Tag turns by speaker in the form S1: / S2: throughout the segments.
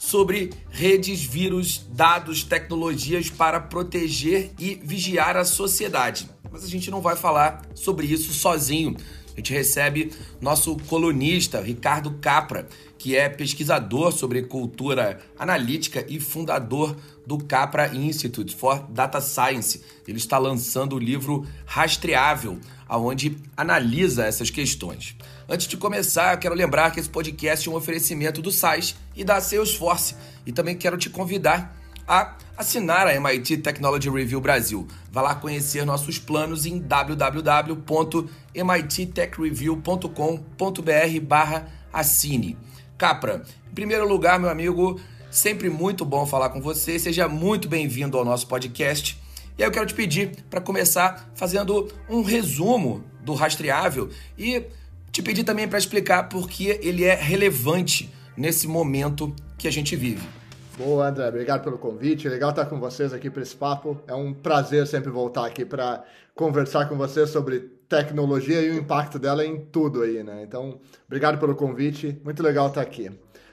S1: sobre redes, vírus, dados, tecnologias para proteger e vigiar a sociedade. Mas a gente não vai falar sobre isso sozinho. A gente recebe nosso colunista, Ricardo Capra, que é pesquisador sobre cultura analítica e fundador do Capra Institute for Data Science. Ele está lançando o livro Rastreável, aonde analisa essas questões. Antes de começar, eu quero lembrar que esse podcast é um oferecimento do SAIS e da Salesforce. E também quero te convidar a assinar a MIT Technology Review Brasil. Vá lá conhecer nossos planos em www.mittechreview.com.br barra assine. Capra, em primeiro lugar, meu amigo, sempre muito bom falar com você. Seja muito bem-vindo ao nosso podcast. E aí eu quero te pedir para começar fazendo um resumo do rastreável e te pedir também para explicar por que ele é relevante nesse momento que a gente vive.
S2: Boa, André. Obrigado pelo convite. Legal estar com vocês aqui para esse papo. É um prazer sempre voltar aqui para conversar com vocês sobre tecnologia e o impacto dela em tudo aí, né? Então, obrigado pelo convite. Muito legal estar aqui.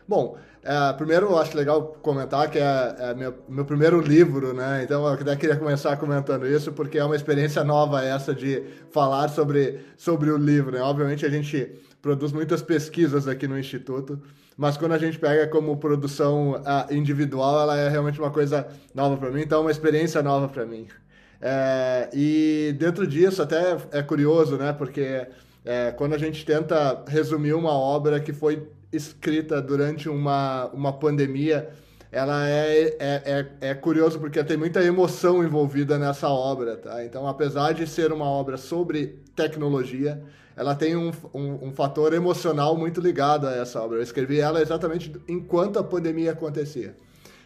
S2: Bom, é, primeiro eu acho legal comentar que é, é meu, meu, primeiro livro, né? Então eu até queria começar comentando isso, porque é uma experiência nova essa de falar sobre, sobre o livro, né? Obviamente a gente produz muitas pesquisas aqui no Instituto, mas quando a gente pega como produção uh, individual, ela é realmente uma coisa nova para mim, então é uma experiência nova para mim. É, e dentro disso, até é curioso, né? Porque é, quando a gente tenta resumir uma obra que foi escrita durante uma, uma pandemia, ela é, é, é, é, curioso porque tem muita emoção envolvida nessa obra, tá? Então, apesar de ser uma obra sobre tecnologia, ela tem um, um, um, fator emocional muito ligado a essa obra. Eu escrevi ela exatamente enquanto a pandemia acontecia.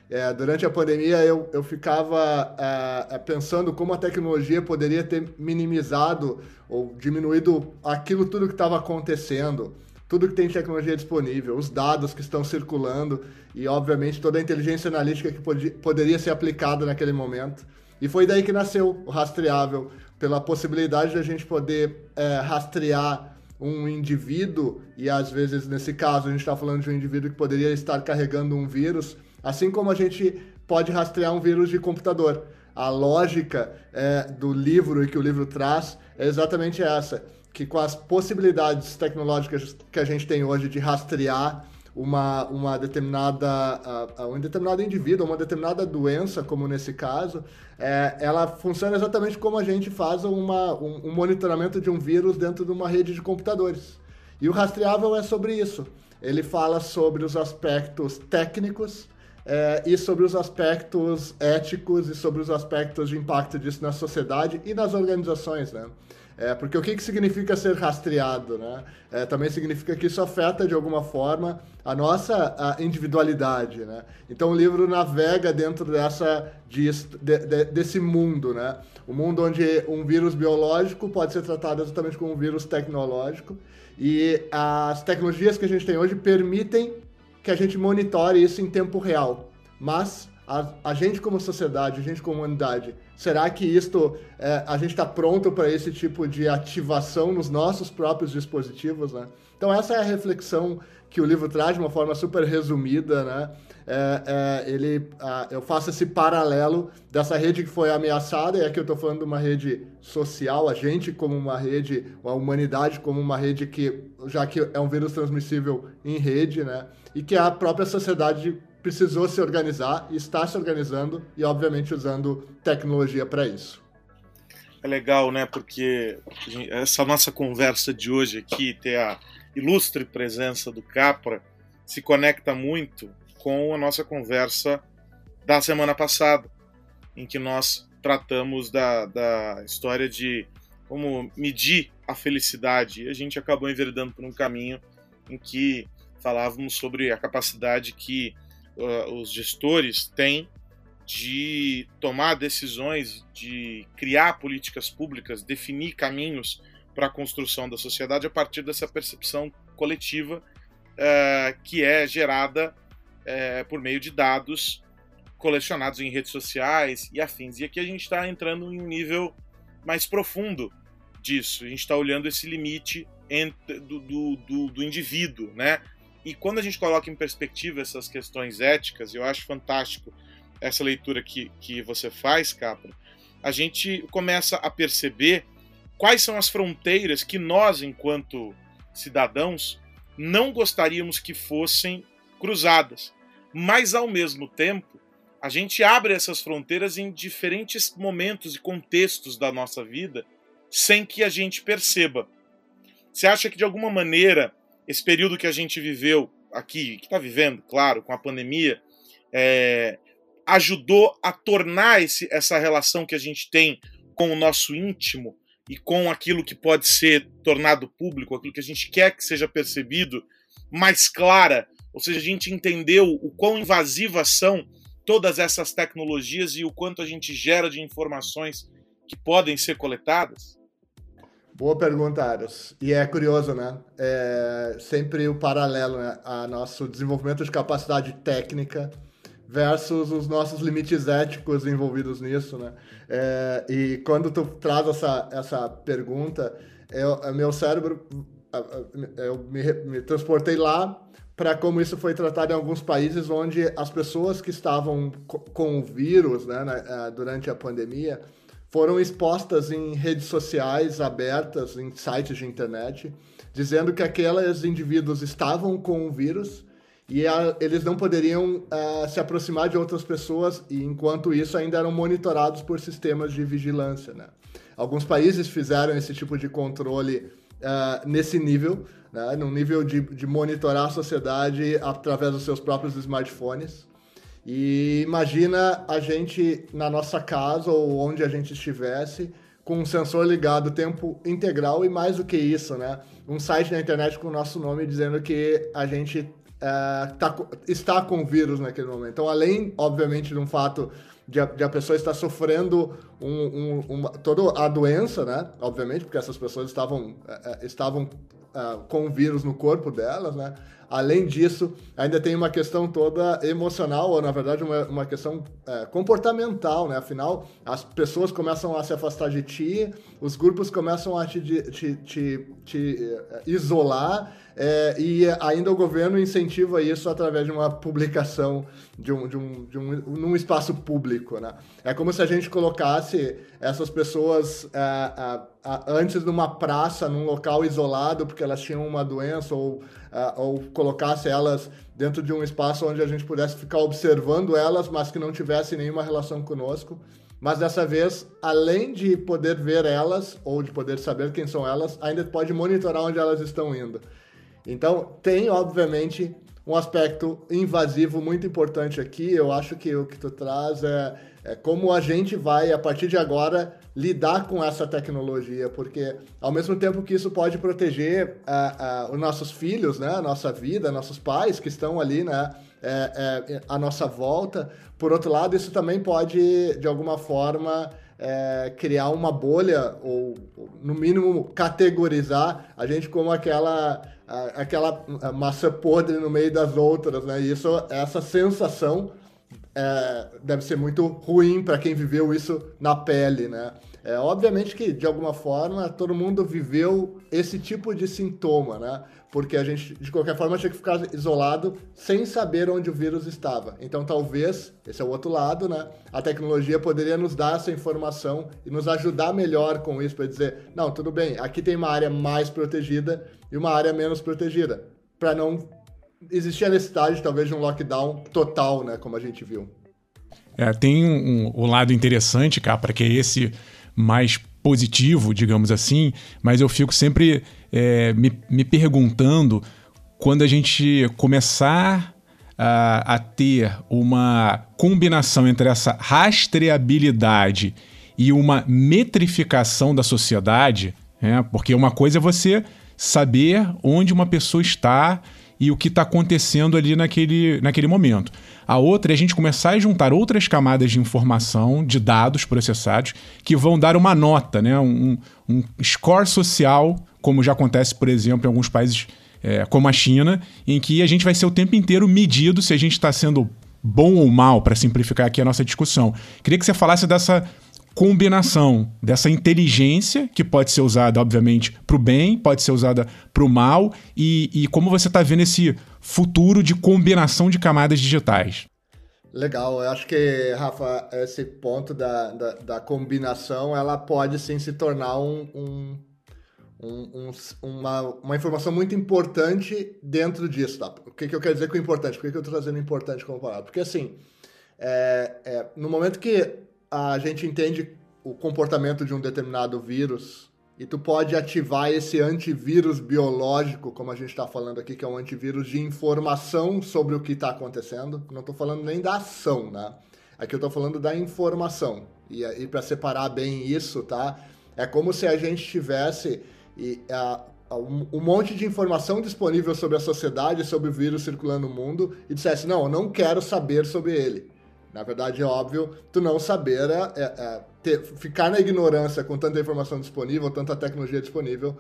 S2: É, durante a pandemia, eu, eu ficava é, é pensando como a tecnologia poderia ter minimizado ou diminuído aquilo tudo que estava acontecendo tudo que tem tecnologia disponível, os dados que estão circulando e, obviamente, toda a inteligência analítica que pod poderia ser aplicada naquele momento. E foi daí que nasceu o rastreável, pela possibilidade de a gente poder é, rastrear um indivíduo, e às vezes, nesse caso, a gente está falando de um indivíduo que poderia estar carregando um vírus, assim como a gente pode rastrear um vírus de computador. A lógica é, do livro e que o livro traz é exatamente essa que com as possibilidades tecnológicas que a gente tem hoje de rastrear uma, uma determinada uh, um determinado indivíduo, uma determinada doença, como nesse caso, é, ela funciona exatamente como a gente faz uma, um, um, monitoramento de um vírus dentro de uma rede de computadores. E o rastreável é sobre isso. Ele fala sobre os aspectos técnicos é, e sobre os aspectos éticos e sobre os aspectos de impacto disso na sociedade e nas organizações, né? É, porque o que, que significa ser rastreado? Né? É, também significa que isso afeta de alguma forma a nossa a individualidade. Né? Então o livro navega dentro dessa, de, de, desse mundo. Né? O mundo onde um vírus biológico pode ser tratado exatamente como um vírus tecnológico. E as tecnologias que a gente tem hoje permitem que a gente monitore isso em tempo real. Mas a, a gente como sociedade, a gente como humanidade, será que isto é, a gente está pronto para esse tipo de ativação nos nossos próprios dispositivos, né? Então essa é a reflexão que o livro traz de uma forma super resumida, né? É, é, ele, eu faço esse paralelo dessa rede que foi ameaçada, e aqui eu estou falando de uma rede social, a gente como uma rede, a humanidade como uma rede que, já que é um vírus transmissível em rede, né? E que a própria sociedade precisou se organizar está se organizando e, obviamente, usando tecnologia para isso.
S3: É legal, né? Porque essa nossa conversa de hoje aqui, ter a ilustre presença do Capra, se conecta muito com a nossa conversa da semana passada, em que nós tratamos da, da história de como medir a felicidade. E a gente acabou enveredando por um caminho em que falávamos sobre a capacidade que uh, os gestores têm de tomar decisões, de criar políticas públicas, definir caminhos para a construção da sociedade a partir dessa percepção coletiva é, que é gerada é, por meio de dados colecionados em redes sociais e afins. E aqui a gente está entrando em um nível mais profundo disso. A gente está olhando esse limite entre, do, do, do, do, indivíduo, né? E quando a gente coloca em perspectiva essas questões éticas, eu acho fantástico essa leitura que, que você faz, Capra, a gente começa a perceber quais são as fronteiras que nós, enquanto cidadãos, não gostaríamos que fossem cruzadas. Mas, ao mesmo tempo, a gente abre essas fronteiras em diferentes momentos e contextos da nossa vida sem que a gente perceba. Você acha que, de alguma maneira, esse período que a gente viveu aqui, que está vivendo, claro, com a pandemia, é, ajudou a tornar esse, essa relação que a gente tem com o nosso íntimo e com aquilo que pode ser tornado público, aquilo que a gente quer que seja percebido, mais clara. Ou seja, a gente entendeu o quão invasivas são todas essas tecnologias e o quanto a gente gera de informações que podem ser coletadas?
S2: Boa pergunta, Aros. E é curioso, né? É sempre o paralelo né? a nosso desenvolvimento de capacidade técnica versus os nossos limites éticos envolvidos nisso, né? É, e quando tu traz essa, essa pergunta, eu, meu cérebro, eu me, me transportei lá para como isso foi tratado em alguns países onde as pessoas que estavam com o vírus né, é, durante a pandemia foram expostas em redes sociais abertas, em sites de internet, dizendo que aqueles indivíduos estavam com o vírus e a, eles não poderiam uh, se aproximar de outras pessoas e enquanto isso ainda eram monitorados por sistemas de vigilância, né? Alguns países fizeram esse tipo de controle uh, nesse nível, né? no nível de, de monitorar a sociedade através dos seus próprios smartphones. E imagina a gente na nossa casa ou onde a gente estivesse com um sensor ligado tempo integral e mais do que isso, né? Um site na internet com o nosso nome dizendo que a gente é, tá, está com vírus naquele momento. Então, além, obviamente, de um fato de a, de a pessoa estar sofrendo um, um, uma, toda a doença, né? Obviamente, porque essas pessoas estavam, é estavam é, com vírus no corpo delas, né? Além disso, ainda tem uma questão toda emocional, ou na verdade uma, uma questão é, comportamental, né? Afinal, as pessoas começam a se afastar de ti, os grupos começam a te, te, te, te é, isolar, é, e ainda o governo incentiva isso através de uma publicação de um, de um, de um num espaço público, né? É como se a gente colocasse essas pessoas é, antes numa praça, num local isolado, porque elas tinham uma doença ou uh, ou colocasse elas dentro de um espaço onde a gente pudesse ficar observando elas, mas que não tivesse nenhuma relação conosco. Mas dessa vez, além de poder ver elas ou de poder saber quem são elas, ainda pode monitorar onde elas estão indo. Então, tem, obviamente, um aspecto invasivo muito importante aqui. Eu acho que o que tu traz é, é como a gente vai, a partir de agora, lidar com essa tecnologia, porque ao mesmo tempo que isso pode proteger uh, uh, os nossos filhos, né, a nossa vida, nossos pais que estão ali, né, é, é, à nossa volta, por outro lado, isso também pode, de alguma forma, é, criar uma bolha ou, no mínimo, categorizar a gente como aquela aquela massa podre no meio das outras, né? E isso, essa sensação é, deve ser muito ruim para quem viveu isso na pele, né? É, obviamente que, de alguma forma, todo mundo viveu esse tipo de sintoma, né? Porque a gente, de qualquer forma, tinha que ficar isolado sem saber onde o vírus estava. Então, talvez, esse é o outro lado, né? A tecnologia poderia nos dar essa informação e nos ajudar melhor com isso, para dizer, não, tudo bem, aqui tem uma área mais protegida e uma área menos protegida, para não existia necessidade, talvez, de um lockdown total, né? Como a gente viu.
S4: É, tem um, um, lado interessante, Capra, que é esse mais positivo, digamos assim, mas eu fico sempre é, me, me perguntando quando a gente começar a, a, ter uma combinação entre essa rastreabilidade e uma metrificação da sociedade, né? porque uma coisa é você saber onde uma pessoa está e o que está acontecendo ali naquele, naquele momento. A outra é a gente começar a juntar outras camadas de informação, de dados processados, que vão dar uma nota, né? um, um score social, como já acontece, por exemplo, em alguns países é, como a China, em que a gente vai ser o tempo inteiro medido se a gente está sendo bom ou mal, para simplificar aqui a nossa discussão. Queria que você falasse dessa combinação dessa inteligência, que pode ser usada, obviamente, para o bem, pode ser usada para o mal, e, e como você está vendo esse futuro de combinação de camadas digitais.
S2: Legal, eu acho que, Rafa, esse ponto da, da, da combinação, ela pode sim se tornar um, um, um, uma, uma informação muito importante dentro disso, tá? O que, que eu quero dizer com importante? Por que, que eu estou trazendo importante como palavra? Porque, assim, é, é, no momento que a gente entende o comportamento de um determinado vírus e tu pode ativar esse antivírus biológico, como a gente está falando aqui, que é um antivírus de informação sobre o que está acontecendo. Não estou falando nem da ação, né? Aqui eu estou falando da informação. E, e para separar bem isso, tá? É como se a gente tivesse e, a, um, um monte de informação disponível sobre a sociedade, sobre o vírus circulando no mundo, e dissesse: não, eu não quero saber sobre ele. Na verdade, é óbvio, tu não saber é, é, é ter, ficar na ignorância com tanta informação disponível, tanta tecnologia disponível,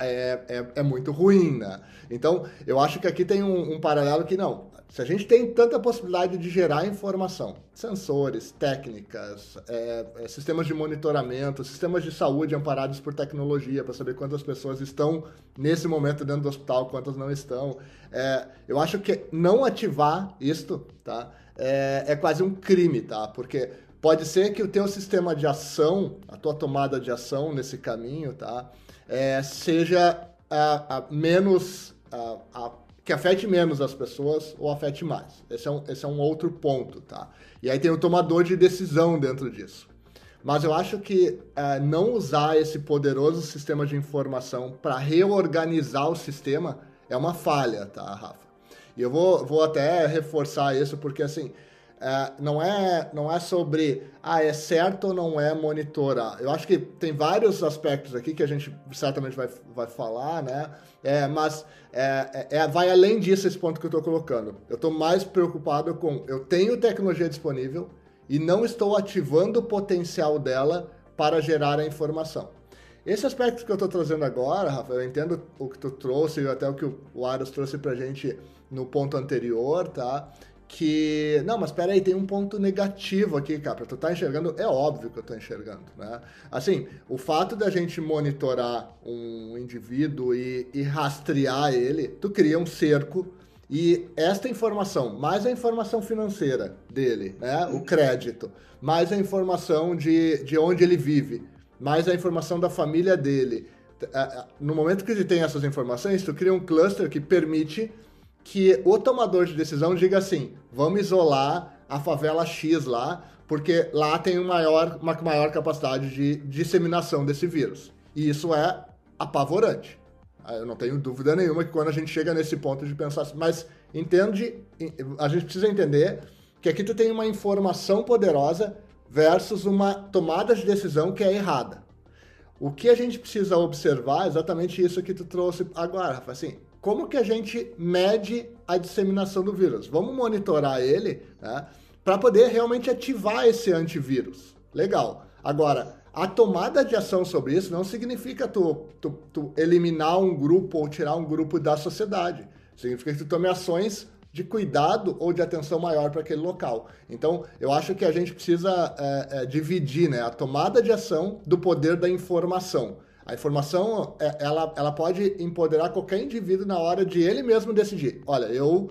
S2: é, é, é, muito ruim, né? Então, eu acho que aqui tem um, um, paralelo que não. Se a gente tem tanta possibilidade de gerar informação, sensores, técnicas, é, é sistemas de monitoramento, sistemas de saúde amparados por tecnologia para saber quantas pessoas estão nesse momento dentro do hospital, quantas não estão, é, eu acho que não ativar isto, tá? É, é quase um crime, tá? Porque pode ser que o teu sistema de ação, a tua tomada de ação nesse caminho, tá? É, seja a, a menos. A, a, que afete menos as pessoas ou afete mais. Esse é, um, esse é um outro ponto, tá? E aí tem o tomador de decisão dentro disso. Mas eu acho que é, não usar esse poderoso sistema de informação para reorganizar o sistema é uma falha, tá, Rafa? E eu vou, vou até reforçar isso, porque assim, é, não, é, não é sobre, ah, é certo ou não é monitorar. Eu acho que tem vários aspectos aqui que a gente certamente vai, vai falar, né? É, mas é, é, é vai além disso esse ponto que eu estou colocando. Eu estou mais preocupado com, eu tenho tecnologia disponível e não estou ativando o potencial dela para gerar a informação. Esse aspecto que eu estou trazendo agora, Rafa, eu entendo o que tu trouxe e até o que o Aros trouxe para a gente no ponto anterior, tá? Que, não, mas peraí, tem um ponto negativo aqui, cara. Tu tá enxergando? É óbvio que eu tô enxergando, né? Assim, o fato da gente monitorar um indivíduo e, e rastrear ele, tu cria um cerco e esta informação, mais a informação financeira dele, né? O crédito, mais a informação de, de onde ele vive, mais a informação da família dele. No momento que ele tem essas informações, tu cria um cluster que permite que o tomador de decisão diga assim: vamos isolar a favela X lá, porque lá tem um maior, uma maior capacidade de disseminação desse vírus. E isso é apavorante. Ah, eu não tenho dúvida nenhuma que quando a gente chega nesse ponto de pensar assim, mas entende, a gente precisa entender que aqui tu tem uma informação poderosa versus uma tomada de decisão que é errada. O que a gente precisa observar é exatamente isso que tu trouxe agora, Rafa. Assim, como que a gente mede a disseminação do vírus? Vamos monitorar ele né, para poder realmente ativar esse antivírus. Legal. Agora, a tomada de ação sobre isso não significa tu, tu, tu eliminar um grupo ou tirar um grupo da sociedade. Significa que tu tome ações de cuidado ou de atenção maior para aquele local. Então, eu acho que a gente precisa é, é, dividir né, a tomada de ação do poder da informação. A informação, é, ela, ela pode empoderar qualquer indivíduo na hora de ele mesmo decidir. Olha, eu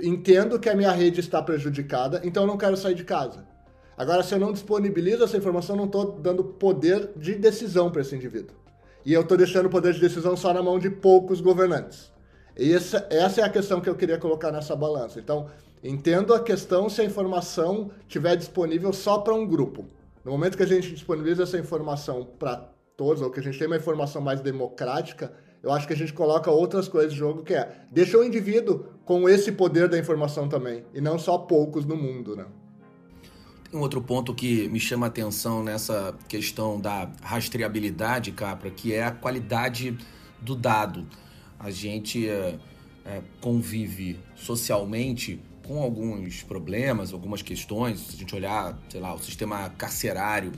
S2: entendo que a minha rede está prejudicada, então eu não quero sair de casa. Agora, se eu não disponibilizo essa informação, eu não estou dando poder de decisão para esse indivíduo. E eu estou deixando o poder de decisão só na mão de poucos governantes. Essa, essa é a questão que eu queria colocar nessa balança. Então, entendo a questão se a informação estiver disponível só para um grupo. No momento que a gente disponibiliza essa informação para todos, ou que a gente tem uma informação mais democrática, eu acho que a gente coloca outras coisas em jogo, que é deixa o indivíduo com esse poder da informação também, e não só poucos no mundo, né?
S1: Tem um outro ponto que me chama a atenção nessa questão da rastreabilidade, Capra, que é a qualidade do dado. A gente, é, é, convive socialmente com alguns problemas, algumas questões. Se a gente olhar, sei lá, o sistema carcerário,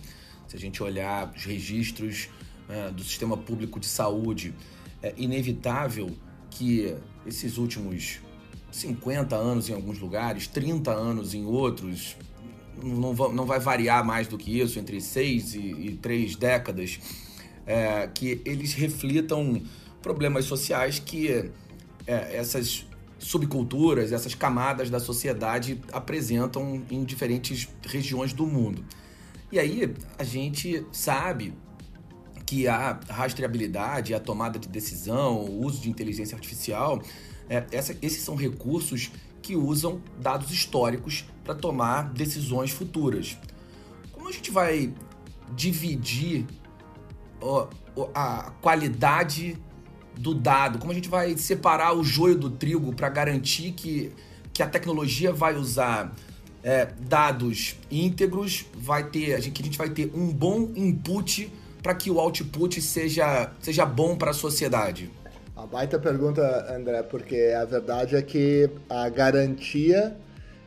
S1: se a gente olhar os registros é, do sistema público de saúde, é inevitável que esses últimos 50 anos em alguns lugares, 30 anos em outros, não, não vai variar mais do que isso, entre seis e, e três décadas, é, que eles reflitam problemas sociais que é, essas subculturas, essas camadas da sociedade apresentam em diferentes regiões do mundo. E aí a gente sabe que a rastreabilidade, a tomada de decisão, o uso de inteligência artificial, é, essa, esses são recursos que usam dados históricos para tomar decisões futuras. Como a gente vai dividir a qualidade do dado? Como a gente vai separar o joio do trigo para garantir que, que a tecnologia vai usar é, dados íntegros, vai ter, a gente, que a gente vai ter um bom input para que o output seja, seja bom para a sociedade?
S2: A baita pergunta, André, porque a verdade é que a garantia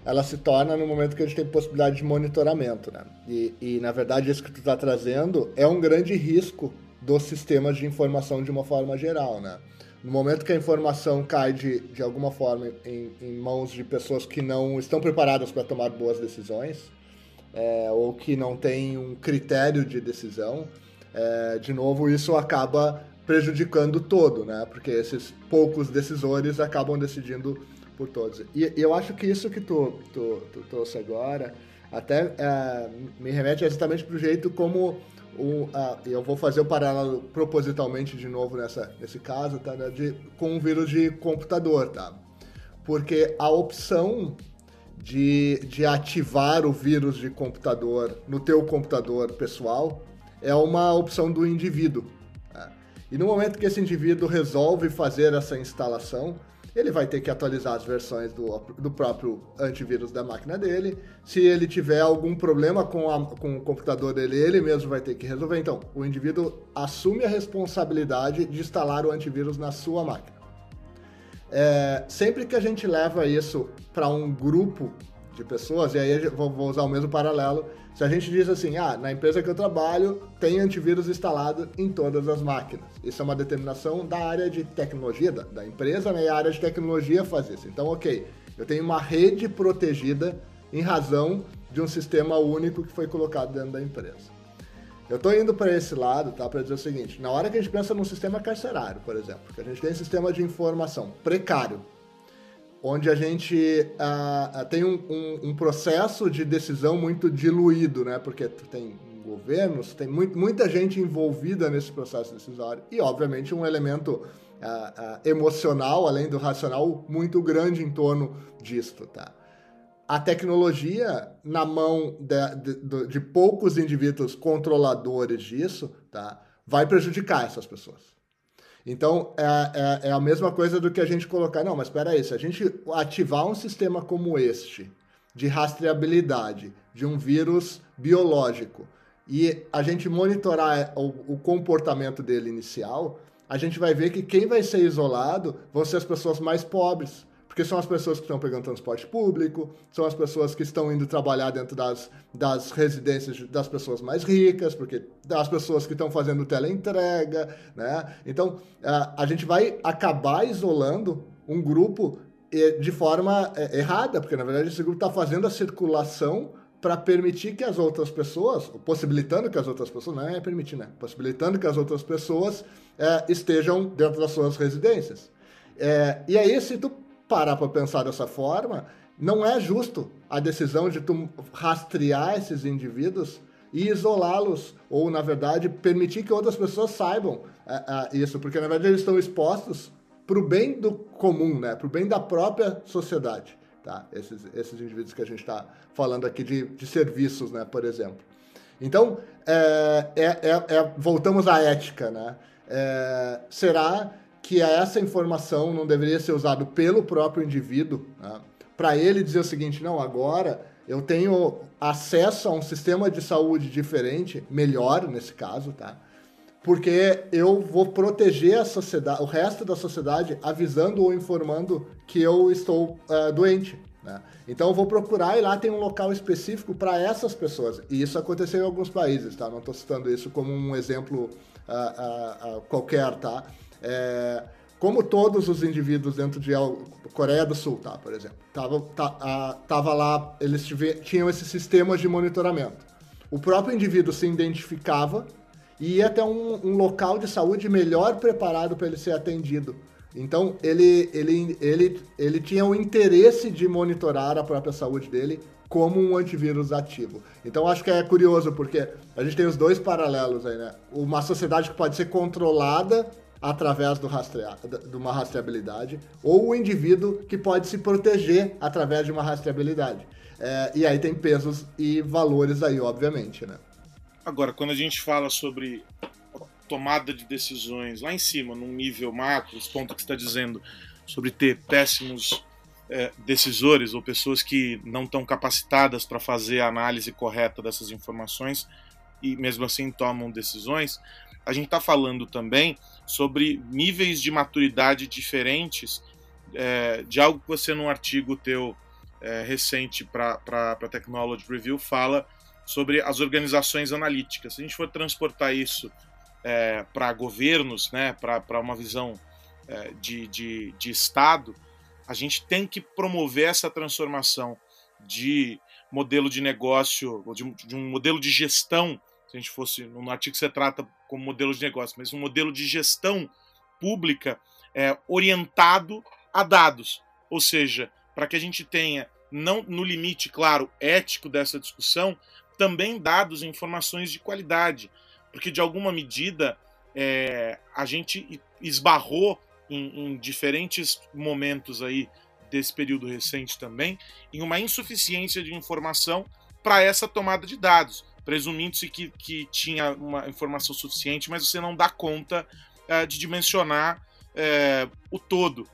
S2: ela se torna no momento que a gente tem possibilidade de monitoramento, né? E, e na verdade isso que tu está trazendo é um grande risco dos sistemas de informação de uma forma geral, né? No momento que a informação cai de, de alguma forma em, em mãos de pessoas que não estão preparadas para tomar boas decisões, é, ou que não têm um critério de decisão, é, de novo, isso acaba prejudicando todo, né? Porque esses poucos decisores acabam decidindo por todos. E, e eu acho que isso que tu, tu, tu trouxe agora até é, me remete exatamente para o jeito como o, a, eu vou fazer o paralelo propositalmente de novo nessa, nesse caso, tá? Né? De, com um vírus de computador, tá? Porque a opção de, de ativar o vírus de computador no teu computador pessoal é uma opção do indivíduo. Tá? E no momento que esse indivíduo resolve fazer essa instalação, ele vai ter que atualizar as versões do, do próprio antivírus da máquina dele. Se ele tiver algum problema com, a, com o computador dele, ele mesmo vai ter que resolver. Então, o indivíduo assume a responsabilidade de instalar o antivírus na sua máquina. É, sempre que a gente leva isso para um grupo de pessoas, e aí vou, usar o mesmo paralelo, se a gente diz assim, ah, na empresa que eu trabalho tem antivírus instalado em todas as máquinas. Isso é uma determinação da área de tecnologia, da, da empresa, né? E a área de tecnologia faz isso. Então, ok, eu tenho uma rede protegida em razão de um sistema único que foi colocado dentro da empresa. Eu estou indo para esse lado, tá? Para dizer o seguinte: na hora que a gente pensa num sistema carcerário, por exemplo, que a gente tem um sistema de informação precário, onde a gente uh, tem um, um, um, processo de decisão muito diluído, né? Porque tem governos, tem muito, muita gente envolvida nesse processo decisório e, obviamente, um elemento uh, emocional, além do racional, muito grande em torno disto, tá? A tecnologia na mão de, de, de poucos indivíduos controladores disso, tá? Vai prejudicar essas pessoas. Então, é, é, é, a mesma coisa do que a gente colocar. Não, mas espera aí, se a gente ativar um sistema como este, de rastreabilidade de um vírus biológico, e a gente monitorar o, o comportamento dele inicial, a gente vai ver que quem vai ser isolado vão ser as pessoas mais pobres porque são as pessoas que estão pegando transporte público, são as pessoas que estão indo trabalhar dentro das, das residências das pessoas mais ricas, porque das pessoas que estão fazendo teleentrega, né? Então, a, gente vai acabar isolando um grupo de forma é, errada, porque na verdade esse grupo está fazendo a circulação para permitir que as outras pessoas, possibilitando que as outras pessoas, não é permitir, né? Possibilitando que as outras pessoas é, estejam dentro das suas residências. É, e aí, se tu parar para pensar dessa forma, não é justo a decisão de tu rastrear esses indivíduos e isolá-los, ou, na verdade, permitir que outras pessoas saibam uh, uh, isso, porque, na verdade, eles estão expostos para o bem do comum, né? para o bem da própria sociedade. Tá? Esses, esses indivíduos que a gente está falando aqui de, de serviços, né? por exemplo. Então, é, é, é, é voltamos à ética. Né? Será que essa informação não deveria ser usada pelo próprio indivíduo, né? para ele dizer o seguinte: não, agora eu tenho acesso a um sistema de saúde diferente, melhor nesse caso, tá? porque eu vou proteger a sociedade, o resto da sociedade, avisando ou informando que eu estou uh, doente. Né? Então eu vou procurar e lá tem um local específico para essas pessoas. E isso aconteceu em alguns países, tá? Não estou citando isso como um exemplo uh, uh, qualquer, tá? É, como todos os indivíduos dentro de Coreia do Sul, tá? Por exemplo, tava, tá, tava lá, eles tinham esse sistema de monitoramento. O próprio indivíduo se identificava e ia até um, um local de saúde melhor preparado para ele ser atendido. Então, ele, ele, ele, ele tinha o interesse de monitorar a própria saúde dele como um antivírus ativo. Então, acho que é curioso, porque a gente tem os dois paralelos aí, né? Uma sociedade que pode ser controlada através do de uma rastreabilidade, ou o indivíduo que pode se proteger através de uma rastreabilidade. É, e aí tem pesos e valores aí, obviamente, né?
S3: Agora, quando a gente fala sobre tomada de decisões lá em cima, num nível macro, os pontos que está dizendo sobre ter péssimos é, decisores ou pessoas que não estão capacitadas para fazer a análise correta dessas informações e mesmo assim tomam decisões, a gente está falando também sobre níveis de maturidade diferentes é, de algo que você num artigo teu é, recente para Technology Review fala sobre as organizações analíticas. Se a gente for transportar isso é, para governos, né, para uma visão é, de, de, de Estado, a gente tem que promover essa transformação de modelo de negócio, de, de um modelo de gestão, se a gente fosse, no artigo você trata como modelo de negócio, mas um modelo de gestão pública é, orientado a dados. Ou seja, para que a gente tenha, não no limite, claro, ético dessa discussão, também dados e informações de qualidade, porque de alguma medida é, a gente esbarrou em, em, diferentes momentos aí desse período recente também em uma insuficiência de informação para essa tomada de dados, presumindo-se que, que tinha uma informação suficiente, mas você não dá conta é, de dimensionar é, o todo.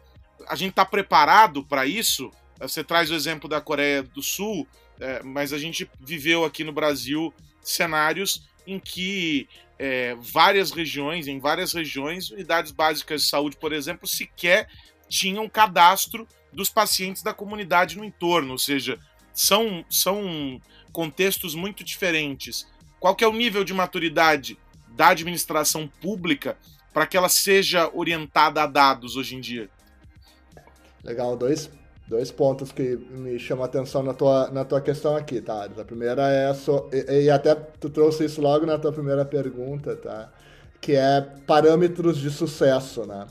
S3: A gente está preparado para isso? Você traz o exemplo da Coreia do Sul, é, mas a gente viveu aqui no Brasil cenários em que é, várias regiões, em várias regiões, unidades básicas de saúde, por exemplo, sequer tinham cadastro dos pacientes da comunidade no entorno, ou seja, são, são contextos muito diferentes. Qual que é o nível de maturidade da administração pública para que ela seja orientada a dados hoje em dia?
S2: Legal, dois dois pontos que me chamam a atenção na tua, na tua questão aqui, tá? A primeira é, so, e, e, até tu trouxe isso logo na tua primeira pergunta, tá? Que é parâmetros de sucesso, né?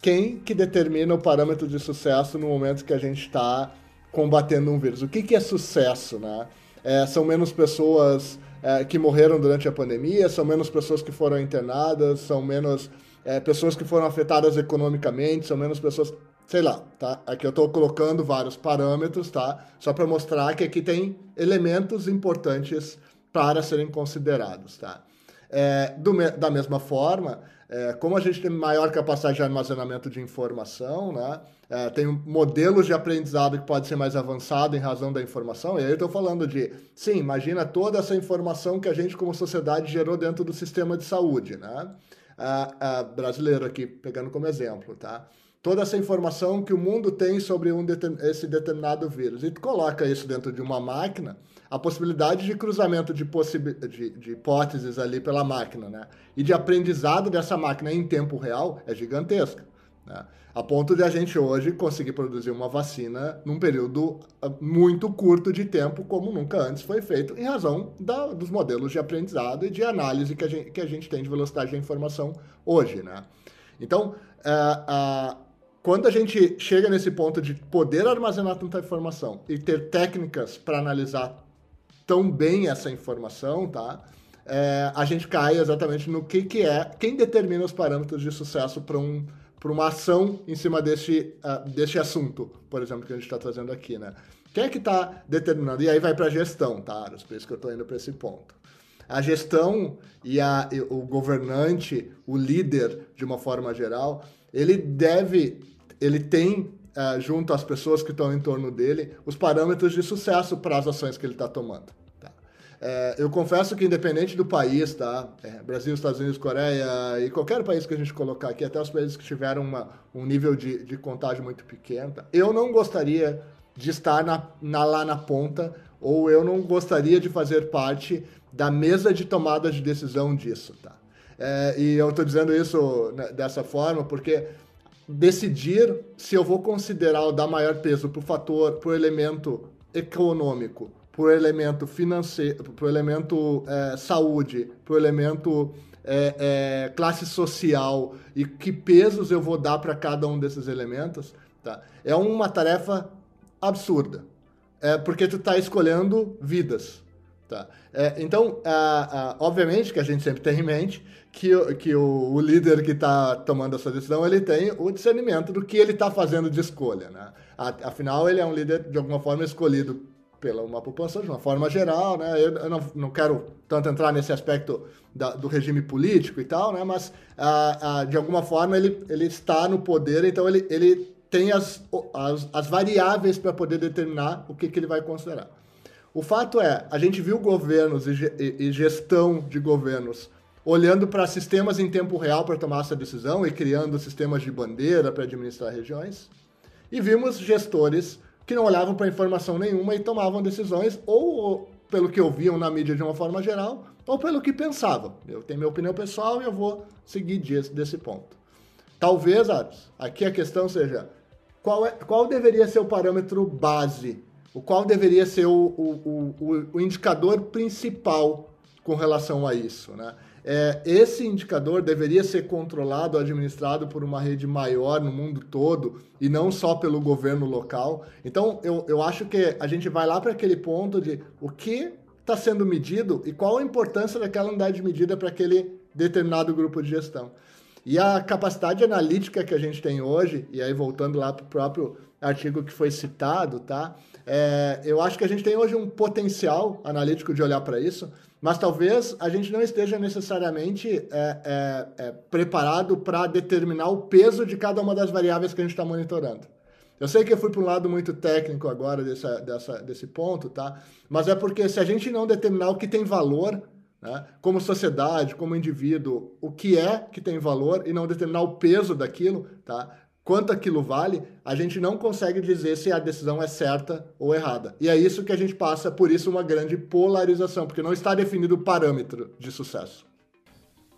S2: Quem que determina o parâmetro de sucesso no momento que a gente está combatendo um vírus? O que, que é sucesso, né? É, são menos pessoas é, que morreram durante a pandemia, são menos pessoas que foram internadas, são menos é, pessoas que foram afetadas economicamente, são menos pessoas sei lá, tá? Aqui eu estou colocando vários parâmetros, tá? Só para mostrar que aqui tem elementos importantes para serem considerados, tá? É, do, da mesma forma, é, como a gente tem maior capacidade de armazenamento de informação, né? É, tem modelos de aprendizado que pode ser mais avançado em razão da informação, e aí eu estou falando de, sim, imagina toda essa informação que a gente como sociedade gerou dentro do sistema de saúde, né? brasileiro aqui, pegando como exemplo, tá? toda essa informação que o mundo tem sobre um esse determinado vírus. E tu coloca isso dentro de uma máquina, a possibilidade de cruzamento de, de, de, hipóteses ali pela máquina, né? E de aprendizado dessa máquina em tempo real é gigantesca. Né? A ponto de a gente hoje conseguir produzir uma vacina num período ah, muito curto de tempo, como nunca antes foi feito, em razão da, dos modelos de aprendizado e de análise que a gente, que a gente tem de velocidade da informação hoje, né? Então, uh, uh, quando a gente chega nesse ponto de poder armazenar tanta informação e ter técnicas para analisar tão bem essa informação, tá? É, a gente cai exatamente no que, que é, quem determina os parâmetros de sucesso para um, uma ação em cima deste, uh, deste assunto, por exemplo, que a gente está trazendo aqui, né? Quem é que está determinando? E aí vai para a gestão, tá? Por isso que eu estou indo para esse ponto. A gestão e, a, e o governante, o líder, de uma forma geral, ele deve ele tem, uh, junto às pessoas que estão em torno dele, os parâmetros de sucesso para as ações que ele está tomando. É, eu confesso que independente do país, tá? É, Brasil, Estados Unidos, Coreia e qualquer país que a gente colocar aqui, até os países que tiveram uma, um nível de, de contágio muito pequeno, tá? eu não gostaria de estar na, na, lá na ponta ou eu não gostaria de fazer parte da mesa de tomada de decisão disso, tá? É, e eu estou dizendo isso né, dessa forma porque decidir se eu vou considerar o dar maior peso para o fator, para o elemento econômico, o elemento financeiro, o elemento é, saúde, o elemento é, é, classe social e que pesos eu vou dar para cada um desses elementos, tá? é uma tarefa absurda. É porque tu está escolhendo vidas. Tá? É, então, obviamente que a gente sempre tem em mente que, que o, o líder que está tomando essa decisão ele tem o discernimento do que ele está fazendo de escolha. Né? Afinal, ele é um líder de alguma forma escolhido pela uma população de uma forma geral, né? Eu, eu não, não quero tanto entrar nesse aspecto da, do regime político e tal, né? Mas ah, ah, de alguma forma ele, ele está no poder, então ele, ele tem as, as, as variáveis para poder determinar o que, que ele vai considerar. O fato é, a gente viu governos e gestão de governos olhando para sistemas em tempo real para tomar essa decisão e criando sistemas de bandeira para administrar regiões, e vimos gestores que não olhavam para informação nenhuma e tomavam decisões, ou pelo que ouviam na mídia de uma forma geral, ou pelo que pensavam. Eu tenho minha opinião pessoal e eu vou seguir desse, desse ponto. Talvez, Ares, aqui a questão seja qual, é, qual deveria ser o parâmetro base, o qual deveria ser o, o, o, o indicador principal com relação a isso, né? É, esse indicador deveria ser controlado, administrado por uma rede maior no mundo todo e não só pelo governo local. Então, eu, eu acho que a gente vai lá para aquele ponto de o que está sendo medido e qual a importância daquela unidade de medida para aquele determinado grupo de gestão. E a capacidade analítica que a gente tem hoje, e aí voltando lá para o próprio artigo que foi citado, tá? É, eu acho que a gente tem hoje um potencial analítico de olhar para isso, mas talvez a gente não esteja necessariamente é, é, é preparado para determinar o peso de cada uma das variáveis que a gente está monitorando. Eu sei que eu fui para um lado muito técnico agora dessa, dessa, desse ponto, tá? Mas é porque se a gente não determinar o que tem valor, né, como sociedade, como indivíduo, o que é que tem valor e não determinar o peso daquilo, tá? Quanto aquilo vale, a gente não consegue dizer se a decisão é certa ou errada. E é isso que a gente passa, por isso, uma grande polarização, porque não está definido o parâmetro de sucesso.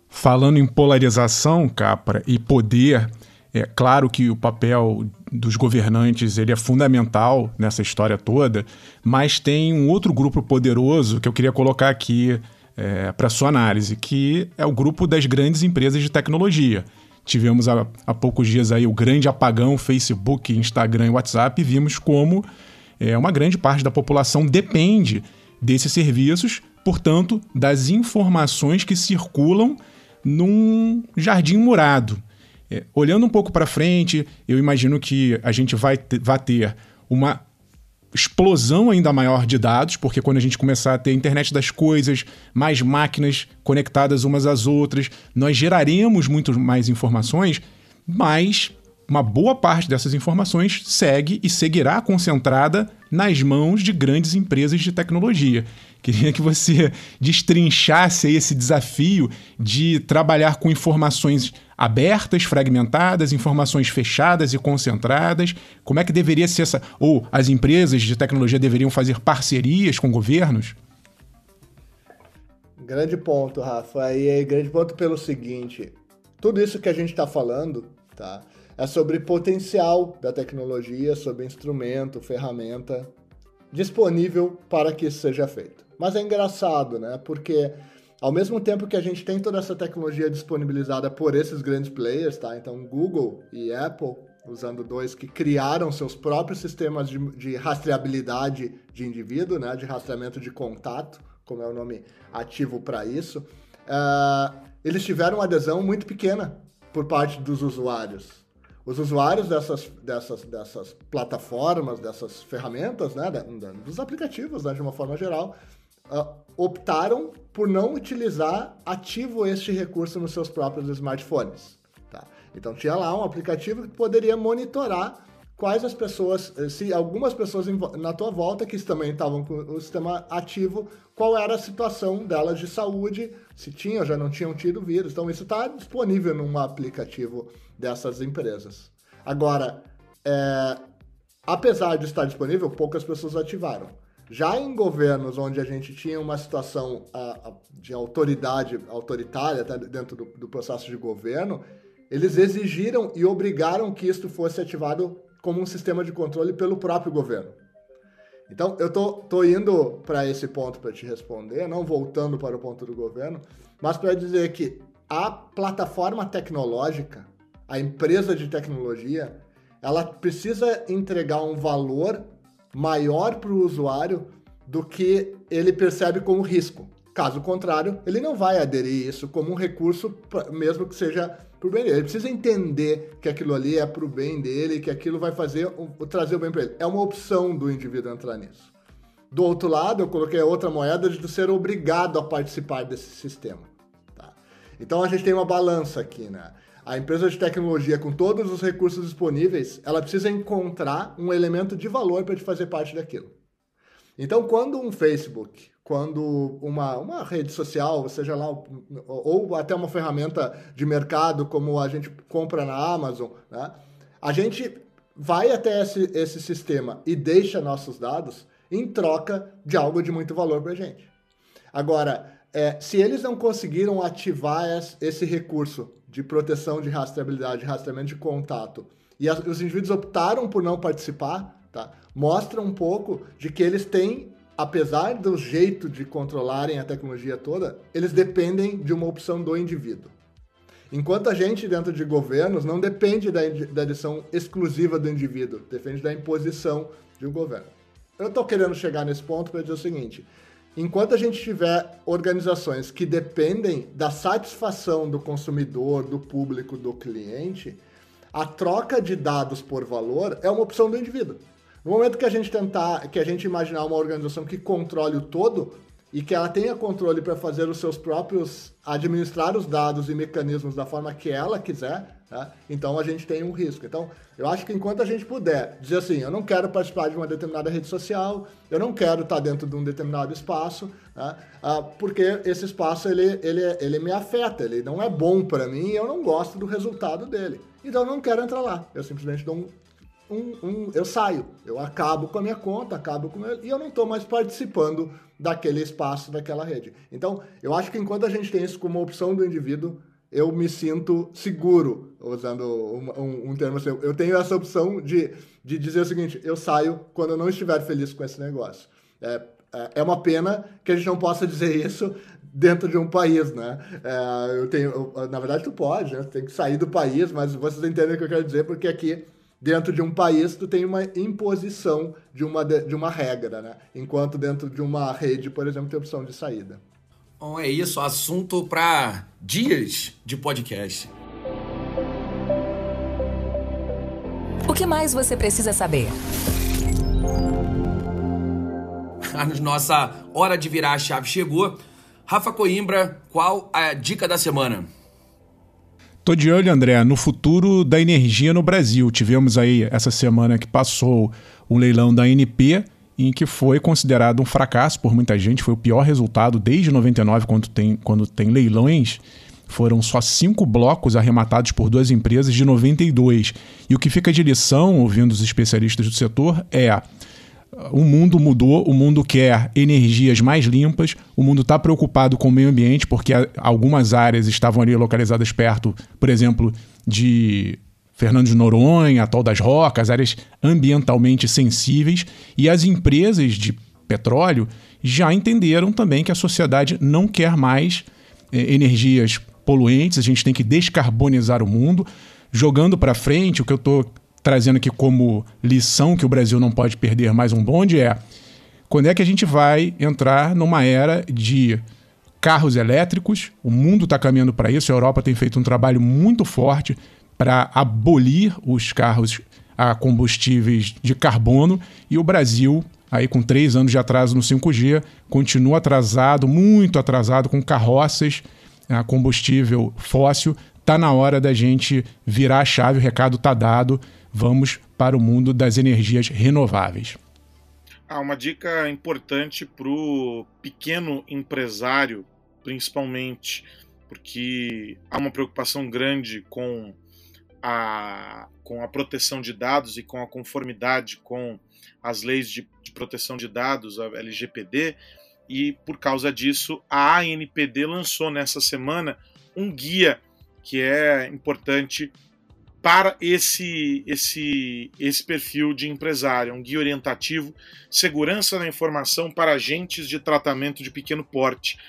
S4: Falando em polarização, Capra, e poder, é claro que o papel dos governantes ele é fundamental nessa história toda, mas tem um outro grupo poderoso que eu queria colocar aqui é, para sua análise, que é o grupo das grandes empresas de tecnologia Tivemos há, há poucos dias aí o grande apagão Facebook, Instagram e WhatsApp e vimos como é, uma grande parte da população depende desses serviços, portanto, das informações que circulam num jardim murado. É, olhando um pouco para frente, eu imagino que a gente vai, vai ter uma explosão ainda maior de dados, porque quando a gente começar a ter internet das coisas, mais máquinas conectadas umas às outras, nós geraremos muito mais informações, mas uma boa parte dessas informações segue e seguirá concentrada nas mãos de grandes empresas de tecnologia. Queria que você destrinchasse esse desafio de trabalhar com informações abertas, fragmentadas, informações fechadas e concentradas? Como é que deveria ser essa. Ou as empresas de tecnologia deveriam fazer parcerias com governos?
S2: Grande ponto, Rafa. E grande ponto pelo seguinte: tudo isso que a gente está falando, tá? É sobre potencial da tecnologia, sobre instrumento, ferramenta disponível para que isso seja feito. Mas é engraçado, né? Porque ao mesmo tempo que a gente tem toda essa tecnologia disponibilizada por esses grandes players, tá? Então, Google e Apple, usando dois que criaram seus próprios sistemas de, de rastreabilidade de indivíduo, né? De rastreamento de contato, como é o nome ativo para isso, uh, eles tiveram uma adesão muito pequena por parte dos usuários. Os usuários dessas, dessas, dessas plataformas, dessas ferramentas, né, dos aplicativos, né, de uma forma geral, uh, optaram por não utilizar ativo este recurso nos seus próprios smartphones. Tá? Então tinha lá um aplicativo que poderia monitorar quais as pessoas, eh, se algumas pessoas na tua volta que também estavam com o sistema ativo, qual era a situação delas de saúde, se tinham ou já não tinham tido vírus. Então isso está disponível num aplicativo dessas empresas. Agora, é, apesar de estar disponível, poucas pessoas ativaram. Já em governos onde a gente tinha uma situação a, a, de autoridade autoritária tá, dentro do, do processo de governo, eles exigiram e obrigaram que isto fosse ativado como um sistema de controle pelo próprio governo. Então, eu tô, tô indo para esse ponto para te responder, não voltando para o ponto do governo, mas para dizer que a plataforma tecnológica, a empresa de tecnologia, ela precisa entregar um valor maior para o usuário do que ele percebe como risco. Caso contrário, ele não vai aderir isso como um recurso, mesmo que seja pro bem dele. Ele precisa entender que aquilo ali é pro bem dele, que aquilo vai fazer trazer o bem para ele. É uma opção do indivíduo entrar nisso. Do outro lado, eu coloquei outra moeda de ser obrigado a participar desse sistema. Tá? Então a gente tem uma balança aqui, né? A empresa de tecnologia, com todos os recursos disponíveis, ela precisa encontrar um elemento de valor para te fazer parte daquilo. Então, quando um Facebook, quando uma, uma rede social, seja lá, ou até uma ferramenta de mercado, como a gente compra na Amazon, né? a gente vai até esse, esse sistema e deixa nossos dados em troca de algo de muito valor para a gente. Agora, é, se eles não conseguiram ativar esse recurso de proteção de rastreabilidade, rastreamento de contato, e as, os indivíduos optaram por não participar, tá? mostra um pouco de que eles têm apesar do jeito de controlarem a tecnologia toda, eles dependem de uma opção do indivíduo. Enquanto a gente, dentro de governos, não depende da, da edição exclusiva do indivíduo, depende da imposição de um governo. Eu estou querendo chegar nesse ponto para dizer o seguinte: enquanto a gente tiver organizações que dependem da satisfação do consumidor, do público, do cliente, a troca de dados por valor é uma opção do indivíduo. No momento que a gente tentar, que a gente imaginar uma organização que controle o todo e que ela tenha controle para fazer os seus próprios, administrar os dados e mecanismos da forma que ela quiser, né? então a gente tem um risco. Então, eu acho que enquanto a gente puder dizer assim, eu não quero participar de uma determinada rede social, eu não quero estar dentro de um determinado espaço, né? ah, porque esse espaço ele, ele, ele me afeta, ele não é bom para mim e eu não gosto do resultado dele. Então eu não quero entrar lá. Eu simplesmente dou um um, um, eu saio, eu acabo com a minha conta, acabo com meu, e eu não estou mais participando daquele espaço, daquela rede. Então, eu acho que enquanto a gente tem isso como opção do indivíduo, eu me sinto seguro, usando um, um, um termo assim. Eu tenho essa opção de, de dizer o seguinte: eu saio quando eu não estiver feliz com esse negócio. É, é, é uma pena que a gente não possa dizer isso dentro de um país, né? É, eu tenho, eu, na verdade, tu pode, né? Tem que sair do país, mas vocês entendem o que eu quero dizer, porque aqui dentro de um país tu tem uma imposição de uma, de uma regra, né? Enquanto dentro de uma rede, por exemplo, tem opção de saída.
S1: Bom, é isso, assunto para dias de podcast.
S5: O que mais você precisa saber?
S1: A nossa hora de virar a chave chegou. Rafa Coimbra, qual a dica da semana?
S4: Tô de olho, André, no futuro da energia no Brasil. Tivemos aí essa semana que passou o leilão da ANP, em que foi considerado um fracasso por muita gente. Foi o pior resultado desde 99, quando tem, quando tem leilões. Foram só cinco blocos arrematados por duas empresas de 92. E o que fica de lição, ouvindo os especialistas do setor, é o mundo mudou, o mundo quer energias mais limpas, o mundo está preocupado com o meio ambiente, porque algumas áreas estavam ali localizadas perto, por exemplo, de Fernando de Noronha, Atol das Rocas, áreas ambientalmente sensíveis, e as empresas de petróleo já entenderam também que a sociedade não quer mais eh, energias poluentes, a gente tem que descarbonizar o mundo. Jogando para frente, o que eu estou trazendo aqui como lição que o Brasil não pode perder mais um bonde é quando é que a gente vai entrar numa era de carros elétricos? O mundo está caminhando para isso. A Europa tem feito um trabalho muito forte para abolir os carros a combustíveis de carbono e o Brasil, aí com três anos de atraso no 5G, continua atrasado, muito atrasado, com carroças a combustível fóssil. Está na hora da gente virar a chave, o recado está dado vamos para o mundo das energias renováveis.
S3: Ah, uma dica importante para o pequeno empresário, principalmente, porque há uma preocupação grande com a, com a proteção de dados e com a conformidade com as leis de, de proteção de dados, a LGPD, e por causa disso a ANPD lançou nessa semana um guia que é importante para esse, esse, esse perfil de empresário, um guia orientativo, segurança da informação para agentes de tratamento de pequeno porte.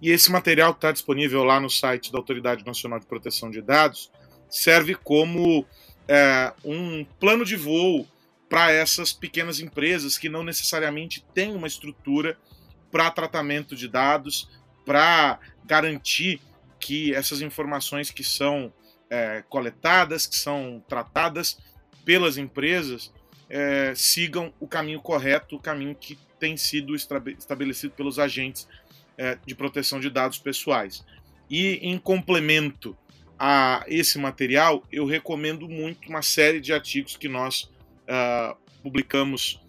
S3: E esse material está disponível lá no site da Autoridade Nacional de Proteção de Dados serve como é, um plano de voo para essas pequenas empresas que não necessariamente têm uma estrutura para tratamento de dados, para garantir que essas informações que são é, coletadas, que são tratadas pelas empresas, é, sigam o caminho correto, o caminho que tem sido estabelecido pelos agentes é, de proteção de dados pessoais. E em complemento a esse material, eu recomendo muito uma série de artigos que nós uh, publicamos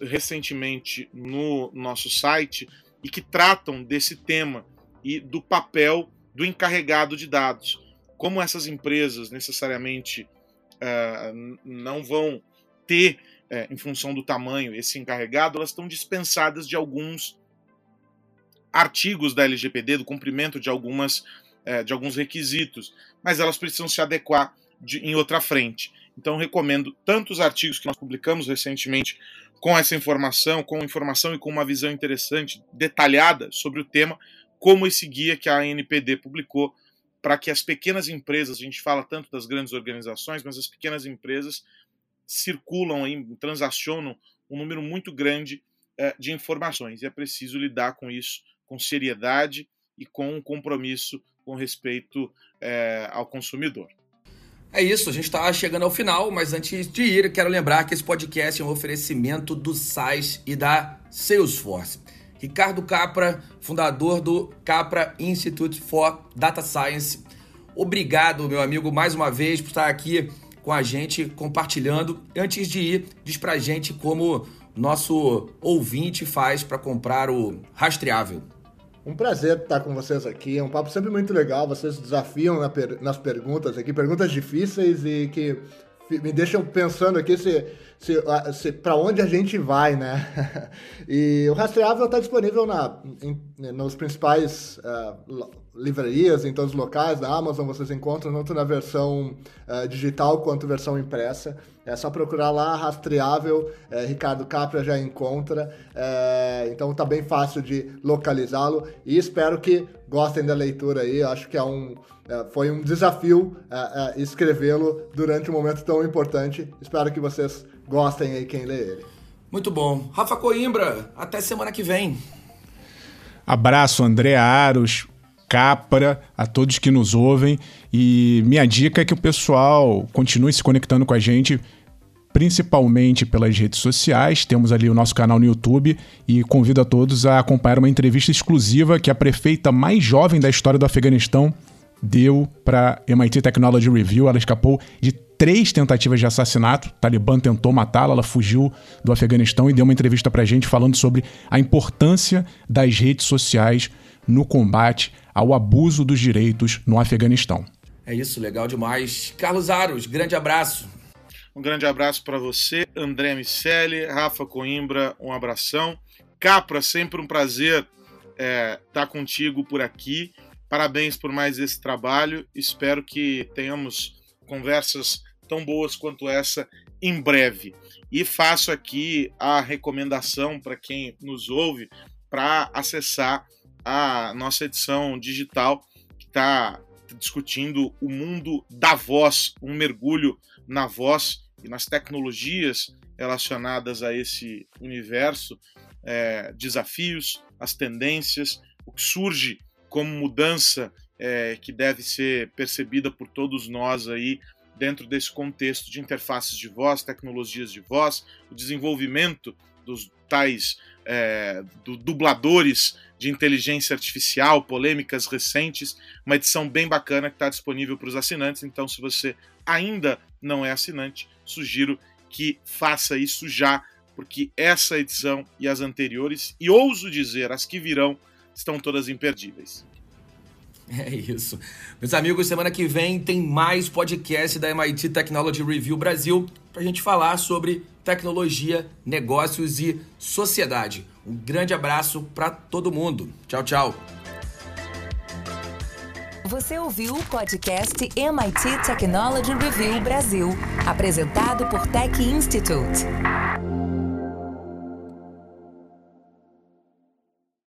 S3: recentemente no nosso site e que tratam desse tema e do papel do encarregado de dados. Como essas empresas necessariamente uh, não vão ter, uh, em função do tamanho, esse encarregado, elas estão dispensadas de alguns artigos da LGPD, do cumprimento de, algumas, uh, de alguns requisitos, mas elas precisam se adequar de, em outra frente. Então, recomendo tanto os artigos que nós publicamos recentemente com essa informação, com informação e com uma visão interessante, detalhada sobre o tema, como esse guia que a ANPD publicou para que as pequenas empresas, a gente fala tanto das grandes organizações, mas as pequenas empresas circulam, transacionam um número muito grande é, de informações e é preciso lidar com isso com seriedade e com um compromisso com respeito é, ao consumidor.
S1: É isso, a gente está chegando ao final, mas antes de ir, quero lembrar que esse podcast é um oferecimento do SAIS e da Salesforce. Ricardo Capra, fundador do Capra Institute for Data Science. Obrigado, meu amigo, mais uma vez por estar aqui com a gente compartilhando. Antes de ir, diz pra gente como nosso ouvinte faz para comprar o rastreável.
S2: Um prazer estar com vocês aqui. É um papo sempre muito legal. Vocês desafiam nas perguntas aqui, perguntas difíceis e que me deixam pensando aqui se se, se para onde a gente vai, né? e o rastreável está disponível na, em, nos principais uh, livrarias, em todos os locais da Amazon, vocês encontram tanto na versão uh, digital quanto versão impressa. É só procurar lá, rastreável, é, Ricardo Capra já encontra. É, então tá bem fácil de localizá-lo e espero que gostem da leitura aí. Acho que é um, é, foi um desafio escrevê-lo durante um momento tão importante. Espero que vocês gostem aí quem lê ele.
S1: Muito bom. Rafa Coimbra, até semana que vem.
S4: Abraço, André Aros, Capra, a todos que nos ouvem. E minha dica é que o pessoal continue se conectando com a gente, principalmente pelas redes sociais. Temos ali o nosso canal no YouTube e convido a todos a acompanhar uma entrevista exclusiva que a prefeita mais jovem da história do Afeganistão deu para MIT Technology Review. Ela escapou de três tentativas de assassinato. O Talibã tentou matá-la, ela fugiu do Afeganistão e deu uma entrevista para a gente falando sobre a importância das redes sociais no combate ao abuso dos direitos no Afeganistão.
S1: É isso, legal demais. Carlos Aros, grande abraço.
S3: Um grande abraço para você, André Miceli, Rafa Coimbra, um abração. Capra, sempre um prazer estar é, tá contigo por aqui. Parabéns por mais esse trabalho. Espero que tenhamos conversas tão boas quanto essa em breve. E faço aqui a recomendação para quem nos ouve para acessar a nossa edição digital que está discutindo o mundo da voz, um mergulho na voz e nas tecnologias relacionadas a esse universo, é, desafios, as tendências, o que surge como mudança é, que deve ser percebida por todos nós aí dentro desse contexto de interfaces de voz, tecnologias de voz, o desenvolvimento dos tais é, do, dubladores de inteligência artificial, polêmicas recentes, uma edição bem bacana que está disponível para os assinantes. Então, se você ainda não é assinante, sugiro que faça isso já, porque essa edição e as anteriores, e ouso dizer as que virão, estão todas imperdíveis.
S1: É isso. Meus amigos, semana que vem tem mais podcast da MIT Technology Review Brasil para a gente falar sobre tecnologia, negócios e sociedade. Um grande abraço para todo mundo. Tchau, tchau.
S5: Você ouviu o podcast MIT Technology Review Brasil, apresentado por Tech Institute.